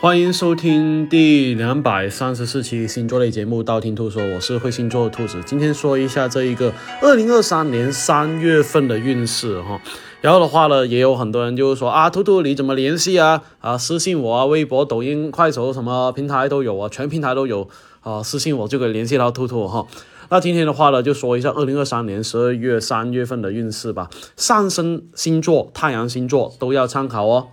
欢迎收听第两百三十四期星座类节目《道听途说》，我是会星座的兔子。今天说一下这一个二零二三年三月份的运势哈。然后的话呢，也有很多人就是说啊，兔兔你怎么联系啊？啊，私信我啊，微博、抖音、快手什么平台都有啊，全平台都有啊，私信我就可以联系到兔兔哈。那今天的话呢，就说一下二零二三年十二月三月份的运势吧。上升星座、太阳星座都要参考哦。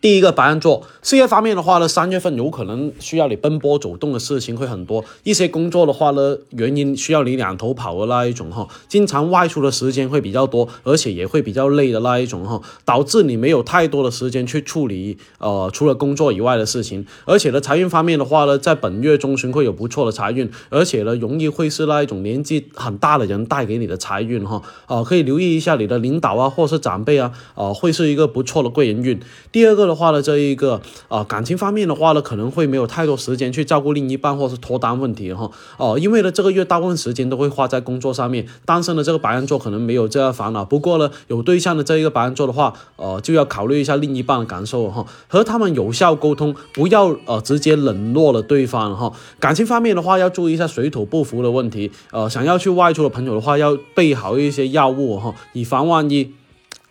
第一个白羊座，事业方面的话呢，三月份有可能需要你奔波走动的事情会很多，一些工作的话呢，原因需要你两头跑的那一种哈，经常外出的时间会比较多，而且也会比较累的那一种哈，导致你没有太多的时间去处理呃除了工作以外的事情，而且呢，财运方面的话呢，在本月中旬会有不错的财运，而且呢，容易会是那一种年纪很大的人带给你的财运哈，啊，可以留意一下你的领导啊，或是长辈啊，啊，会是一个不错的贵人运。第二个。的话呢，这一个啊感情方面的话呢，可能会没有太多时间去照顾另一半或是脱单问题哈哦，因为呢这个月大部分时间都会花在工作上面。单身的这个白羊座可能没有这样烦恼，不过呢有对象的这一个白羊座的话，呃就要考虑一下另一半的感受哈，和他们有效沟通，不要呃直接冷落了对方哈。感情方面的话，要注意一下水土不服的问题，呃想要去外出的朋友的话，要备好一些药物哈，以防万一。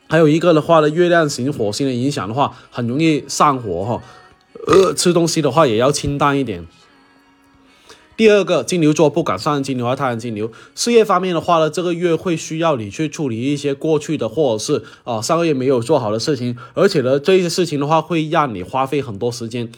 还有一个的话呢，月亮型火星的影响的话，很容易上火哈。呃，吃东西的话也要清淡一点。第二个，金牛座不敢上金牛和，太阳金牛。事业方面的话呢，这个月会需要你去处理一些过去的或者是啊上个月没有做好的事情，而且呢，这些事情的话会让你花费很多时间。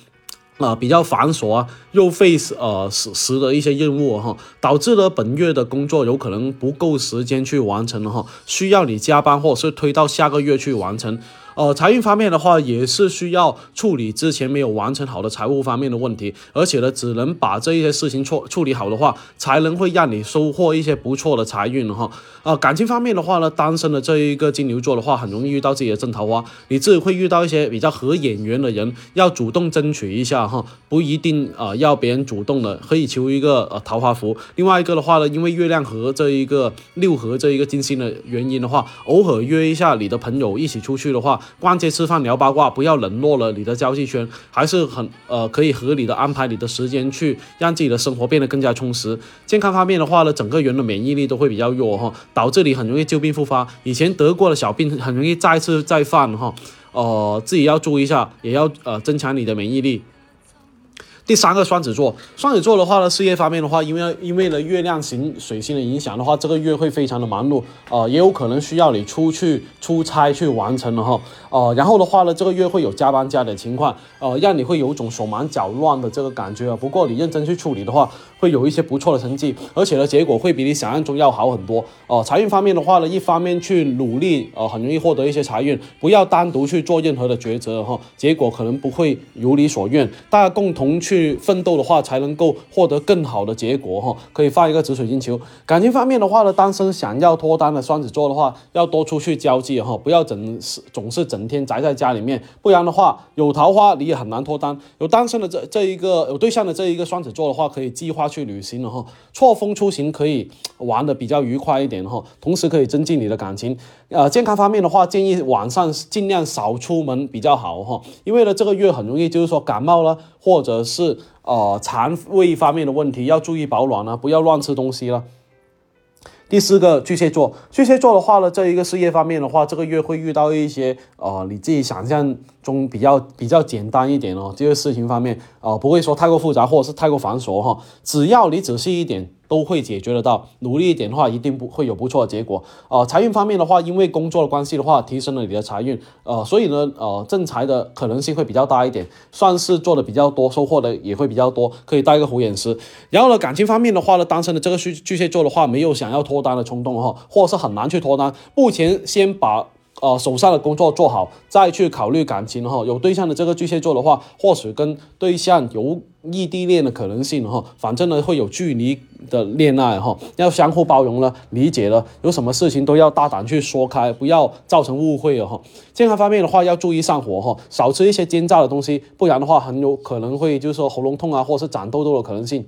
啊，比较繁琐啊，又费呃时时的一些任务哈，导致了本月的工作有可能不够时间去完成哈，需要你加班或者是推到下个月去完成。呃，财运方面的话，也是需要处理之前没有完成好的财务方面的问题，而且呢，只能把这一些事情处处理好的话，才能会让你收获一些不错的财运哈。啊，感情方面的话呢，单身的这一个金牛座的话，很容易遇到自己的正桃花，你自己会遇到一些比较合眼缘的人，要主动争取一下哈，不一定啊要别人主动的，可以求一个呃桃花符。另外一个的话呢，因为月亮和这一个六合这一个金星的原因的话，偶尔约一下你的朋友一起出去的话。逛街吃饭聊八卦，不要冷落了你的交际圈，还是很呃可以合理的安排你的时间去让自己的生活变得更加充实。健康方面的话呢，整个人的免疫力都会比较弱哈，导致你很容易旧病复发。以前得过的小病很容易再次再犯哈，呃自己要注意一下，也要呃增强你的免疫力。第三个双子座，双子座的话呢，事业方面的话，因为因为呢月亮型水星的影响的话，这个月会非常的忙碌，呃，也有可能需要你出去出差去完成了哈，呃，然后的话呢，这个月会有加班加点情况，呃，让你会有种手忙脚乱的这个感觉啊。不过你认真去处理的话，会有一些不错的成绩，而且呢，结果会比你想象中要好很多。哦，财运方面的话呢，一方面去努力，呃，很容易获得一些财运，不要单独去做任何的抉择哈，结果可能不会如你所愿，大家共同去。去奋斗的话，才能够获得更好的结果哈。可以放一个紫水晶球。感情方面的话呢，单身想要脱单的双子座的话，要多出去交际哈，不要整是总是整天宅在家里面，不然的话有桃花你也很难脱单。有单身的这这一个有对象的这一个双子座的话，可以计划去旅行了哈，错峰出行可以玩的比较愉快一点哈，同时可以增进你的感情。呃，健康方面的话，建议晚上尽量少出门比较好哈，因为呢这个月很容易就是说感冒了，或者是是呃肠胃方面的问题，要注意保暖啊，不要乱吃东西了。第四个巨蟹座，巨蟹座的话呢，这一个事业方面的话，这个月会遇到一些呃你自己想象中比较比较简单一点哦，这个事情方面啊不会说太过复杂或者是太过繁琐哈，只要你仔细一点。都会解决得到，努力一点的话，一定不会有不错的结果。呃，财运方面的话，因为工作的关系的话，提升了你的财运，呃，所以呢，呃，正财的可能性会比较大一点，算是做的比较多，收获的也会比较多，可以带个虎眼石。然后呢，感情方面的话呢，单身的这个巨巨蟹座的话，没有想要脱单的冲动哈，或者是很难去脱单，目前先把。呃，手上的工作做好，再去考虑感情哈。有对象的这个巨蟹座的话，或许跟对象有异地恋的可能性哈。反正呢，会有距离的恋爱哈，要相互包容了，理解了，有什么事情都要大胆去说开，不要造成误会了哈。健康方面的话，要注意上火哈，少吃一些煎炸的东西，不然的话，很有可能会就是说喉咙痛啊，或者是长痘痘的可能性。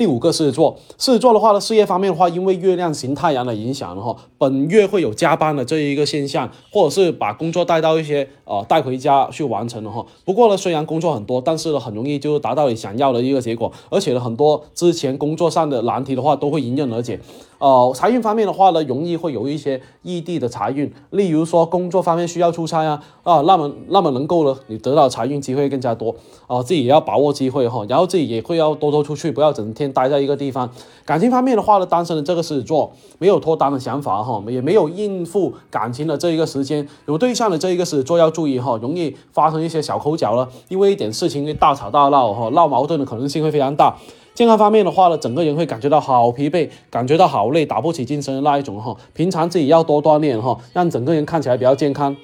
第五个狮子座，狮子座的话呢，事业方面的话，因为月亮型太阳的影响哈，本月会有加班的这一个现象，或者是把工作带到一些呃带回家去完成的哈。不过呢，虽然工作很多，但是呢，很容易就达到你想要的一个结果，而且呢，很多之前工作上的难题的话都会迎刃而解。呃，财运方面的话呢，容易会有一些异地的财运，例如说工作方面需要出差啊啊，那么那么能够呢，你得到财运机会更加多啊，自己也要把握机会哈，然后自己也会要多多出去，不要整天待在一个地方。感情方面的话呢，单身的这个狮子座没有脱单的想法哈，也没有应付感情的这一个时间，有对象的这一个狮子座要注意哈，容易发生一些小口角了，因为一点事情会大吵大闹哈，闹矛盾的可能性会非常大。健康方面的话呢，整个人会感觉到好疲惫，感觉到好累，打不起精神的那一种哈。平常自己要多锻炼哈，让整个人看起来比较健康。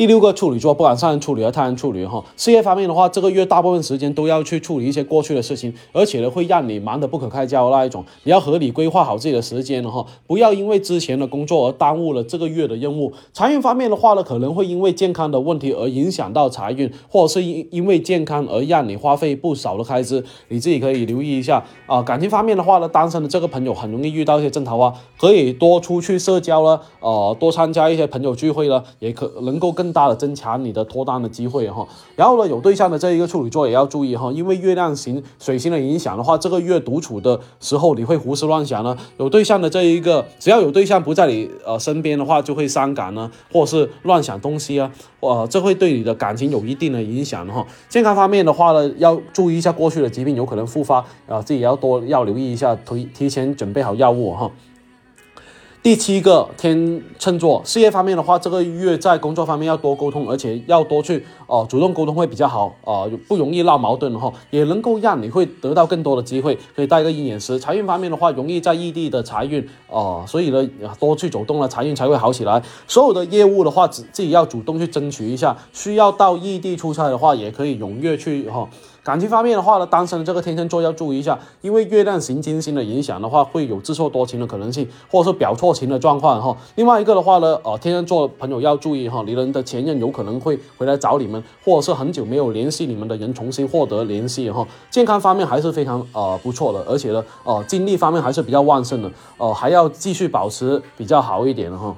第六个处女座，不管上升处女和太阳处女哈，事业方面的话，这个月大部分时间都要去处理一些过去的事情，而且呢会让你忙得不可开交那一种。你要合理规划好自己的时间了哈，不要因为之前的工作而耽误了这个月的任务。财运方面的话呢，可能会因为健康的问题而影响到财运，或者是因因为健康而让你花费不少的开支，你自己可以留意一下啊。感情方面的话呢，单身的这个朋友很容易遇到一些正桃花，可以多出去社交了，呃，多参加一些朋友聚会了，也可能够大的增强你的脱单的机会哈，然后呢，有对象的这一个处女座也要注意哈，因为月亮行水星的影响的话，这个月独处的时候你会胡思乱想呢。有对象的这一个，只要有对象不在你呃身边的话，就会伤感呢，或是乱想东西啊，呃，这会对你的感情有一定的影响哈。健康方面的话呢，要注意一下过去的疾病有可能复发啊，自己要多要留意一下，提提前准备好药物哈。第七个天秤座，事业方面的话，这个月在工作方面要多沟通，而且要多去哦主动沟通会比较好啊，不容易闹矛盾哈，也能够让你会得到更多的机会，可以带个鹰眼石。财运方面的话，容易在异地的财运哦，所以呢多去走动了，财运才会好起来。所有的业务的话，自自己要主动去争取一下，需要到异地出差的话，也可以踊跃去哈。感情方面的话呢，单身的这个天秤座要注意一下，因为月亮行金星的影响的话，会有自作多情的可能性，或者是表错情的状况哈。另外一个的话呢，呃，天秤座朋友要注意哈，你们的前任有可能会回来找你们，或者是很久没有联系你们的人重新获得联系哈。健康方面还是非常呃不错的，而且呢，呃，精力方面还是比较旺盛的，呃，还要继续保持比较好一点哈。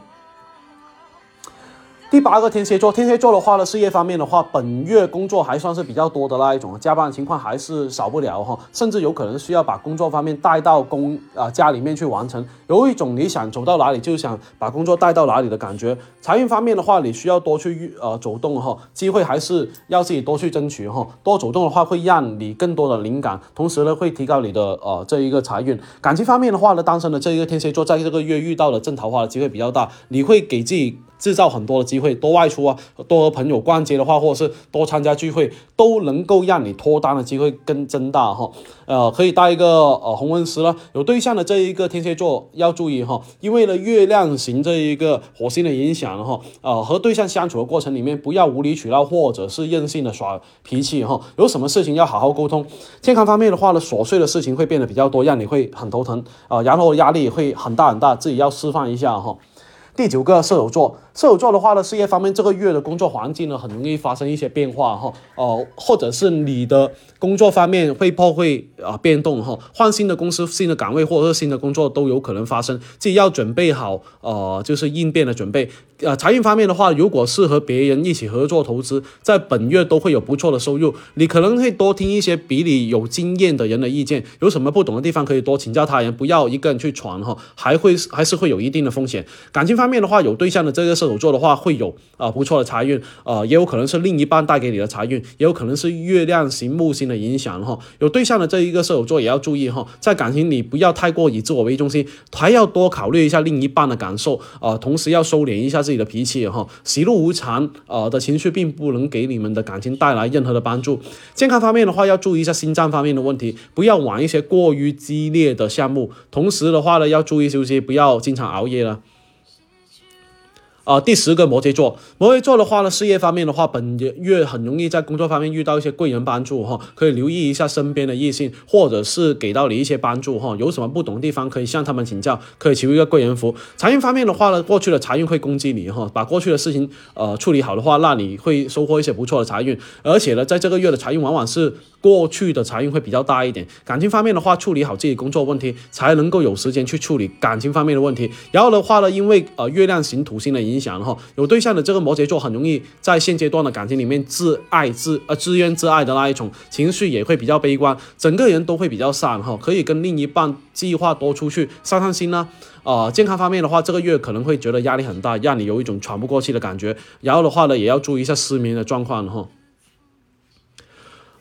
第八个天蝎座，天蝎座的话呢，事业方面的话，本月工作还算是比较多的那一种，加班情况还是少不了哈，甚至有可能需要把工作方面带到公啊家里面去完成，有一种你想走到哪里就想把工作带到哪里的感觉。财运方面的话，你需要多去呃走动哈，机会还是要自己多去争取哈，多走动的话会让你更多的灵感，同时呢会提高你的呃这一个财运。感情方面的话呢，单身的这一个天蝎座在这个月遇到了正桃花的机会比较大，你会给自己。制造很多的机会，多外出啊，多和朋友逛街的话，或者是多参加聚会，都能够让你脱单的机会更增大哈。呃，可以带一个呃红纹石了。有对象的这一个天蝎座要注意哈，因为呢月亮型这一个火星的影响哈，呃和对象相处的过程里面不要无理取闹或者是任性的耍脾气哈。有什么事情要好好沟通。健康方面的话呢，琐碎的事情会变得比较多，让你会很头疼啊，然后压力会很大很大，自己要释放一下哈。第九个射手座，射手座的话呢，事业方面这个月的工作环境呢，很容易发生一些变化哈，哦，或者是你的工作方面会破会啊变动哈，换新的公司、新的岗位或者是新的工作都有可能发生，自己要准备好呃，就是应变的准备。呃，财运方面的话，如果是和别人一起合作投资，在本月都会有不错的收入。你可能会多听一些比你有经验的人的意见，有什么不懂的地方可以多请教他人，不要一个人去闯哈，还会还是会有一定的风险。感情方面的话，有对象的这个射手座的话，会有啊不错的财运，呃，也有可能是另一半带给你的财运，也有可能是月亮行木星的影响哈。有对象的这一个射手座也要注意哈，在感情里不要太过以自我为中心，还要多考虑一下另一半的感受啊，同时要收敛一下自己的脾气哈，喜怒无常啊的情绪并不能给你们的感情带来任何的帮助。健康方面的话，要注意一下心脏方面的问题，不要玩一些过于激烈的项目。同时的话呢，要注意休息，不要经常熬夜了。啊，第十个摩羯座，摩羯座的话呢，事业方面的话，本月很容易在工作方面遇到一些贵人帮助哈，可以留意一下身边的异性，或者是给到你一些帮助哈，有什么不懂的地方可以向他们请教，可以求一个贵人福。财运方面的话呢，过去的财运会攻击你哈，把过去的事情呃处理好的话，那你会收获一些不错的财运，而且呢，在这个月的财运往往是。过去的财运会比较大一点。感情方面的话，处理好自己工作问题，才能够有时间去处理感情方面的问题。然后的话呢，因为呃月亮行土星的影响哈，有对象的这个摩羯座很容易在现阶段的感情里面自爱自呃自怨自艾的那一种情绪也会比较悲观，整个人都会比较散哈，可以跟另一半计划多出去散散心呢。啊，健康方面的话，这个月可能会觉得压力很大，让你有一种喘不过气的感觉。然后的话呢，也要注意一下失眠的状况哈。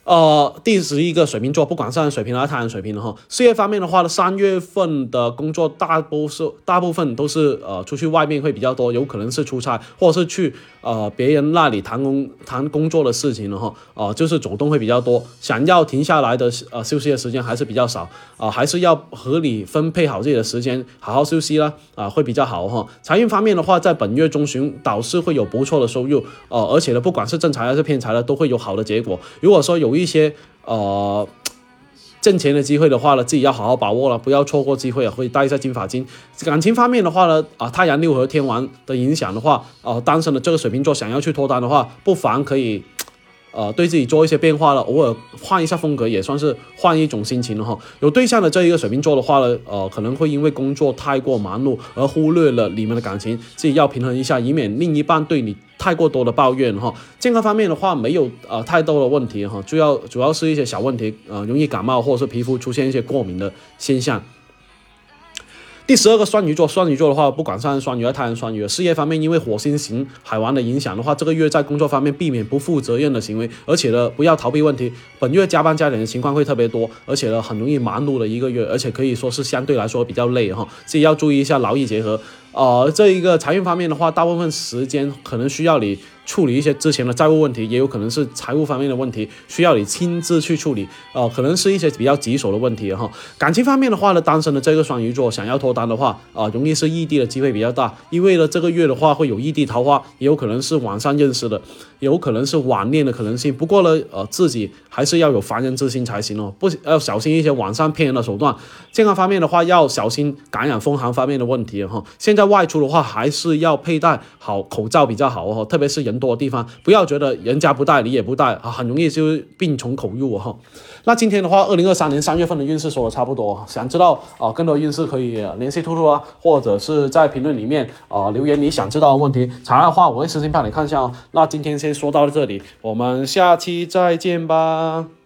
呃，第十一个水瓶座，不管是水瓶还是太阳水瓶的哈，事业方面的话呢，三月份的工作大多数大部分都是呃出去外面会比较多，有可能是出差，或者是去呃别人那里谈工谈工作的事情了哈，啊，就是走动会比较多，想要停下来的呃休息的时间还是比较少啊，还是要合理分配好自己的时间，好好休息啦啊，会比较好哈。财运方面的话，在本月中旬导师会有不错的收入，呃，而且呢，不管是正财还是偏财呢，都会有好的结果。如果说有有一些呃，挣钱的机会的话呢，自己要好好把握了，不要错过机会啊！会带一下金发金。感情方面的话呢，啊，太阳六合天王的影响的话，啊，单身的这个水瓶座想要去脱单的话，不妨可以。呃，对自己做一些变化了，偶尔换一下风格也算是换一种心情了哈。有对象的这一个水瓶座的话呢，呃，可能会因为工作太过忙碌而忽略了你们的感情，自己要平衡一下，以免另一半对你太过多的抱怨哈。健康方面的话，没有呃太多的问题哈，主要主要是一些小问题，呃，容易感冒或者是皮肤出现一些过敏的现象。第十二个双鱼座，双鱼座的话，不管上升双鱼还是太阳双鱼，事业方面因为火星行海王的影响的话，这个月在工作方面避免不负责任的行为，而且呢，不要逃避问题。本月加班加点的情况会特别多，而且呢，很容易忙碌的一个月，而且可以说是相对来说比较累哈，自己要注意一下劳逸结合。呃，这一个财运方面的话，大部分时间可能需要你处理一些之前的债务问题，也有可能是财务方面的问题，需要你亲自去处理。呃，可能是一些比较棘手的问题哈。感情方面的话呢，单身的这个双鱼座想要脱单的话，啊，容易是异地的机会比较大，因为呢这个月的话会有异地桃花，也有可能是网上认识的，也有可能是网恋的可能性。不过呢，呃，自己还是要有防人之心才行哦，不要小心一些网上骗人的手段。健康方面的话，要小心感染风寒方面的问题哈。现。在外出的话，还是要佩戴好口罩比较好哦，特别是人多的地方，不要觉得人家不带你也不带啊，很容易就病从口入哈。那今天的话，二零二三年三月份的运势说的差不多，想知道啊更多运势可以联系兔兔啊，或者是在评论里面啊留言你想知道的问题，查的话我会私信帮你看一下哦。那今天先说到这里，我们下期再见吧。